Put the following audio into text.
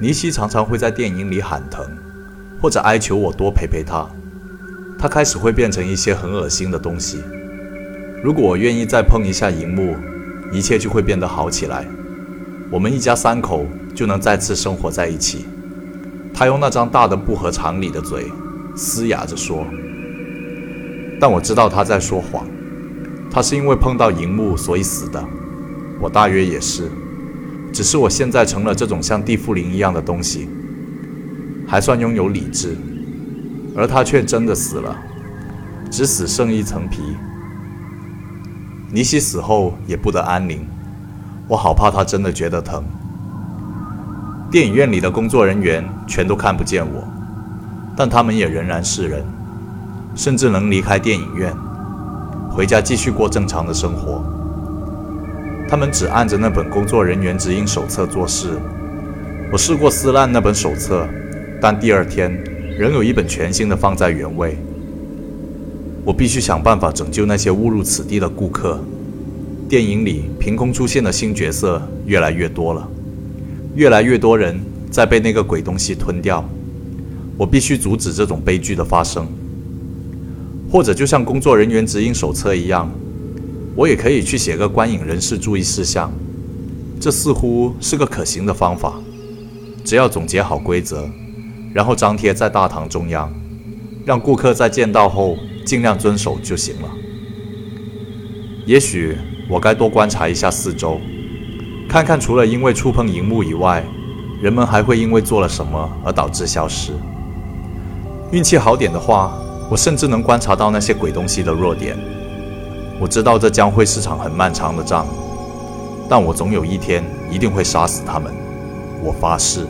尼西常常会在电影里喊疼，或者哀求我多陪陪他。他开始会变成一些很恶心的东西。如果我愿意再碰一下荧幕，一切就会变得好起来。我们一家三口就能再次生活在一起。他用那张大的不合常理的嘴，嘶哑着说：“但我知道他在说谎。他是因为碰到荧幕所以死的。我大约也是，只是我现在成了这种像地缚灵一样的东西，还算拥有理智，而他却真的死了，只死剩一层皮。尼西死后也不得安宁，我好怕他真的觉得疼。”电影院里的工作人员全都看不见我，但他们也仍然是人，甚至能离开电影院，回家继续过正常的生活。他们只按着那本工作人员指引手册做事。我试过撕烂那本手册，但第二天仍有一本全新的放在原位。我必须想办法拯救那些误入此地的顾客。电影里凭空出现的新角色越来越多了。越来越多人在被那个鬼东西吞掉，我必须阻止这种悲剧的发生。或者就像工作人员指引手册一样，我也可以去写个观影人士注意事项。这似乎是个可行的方法，只要总结好规则，然后张贴在大堂中央，让顾客在见到后尽量遵守就行了。也许我该多观察一下四周。看看，除了因为触碰荧幕以外，人们还会因为做了什么而导致消失。运气好点的话，我甚至能观察到那些鬼东西的弱点。我知道这将会是场很漫长的仗，但我总有一天一定会杀死他们，我发誓。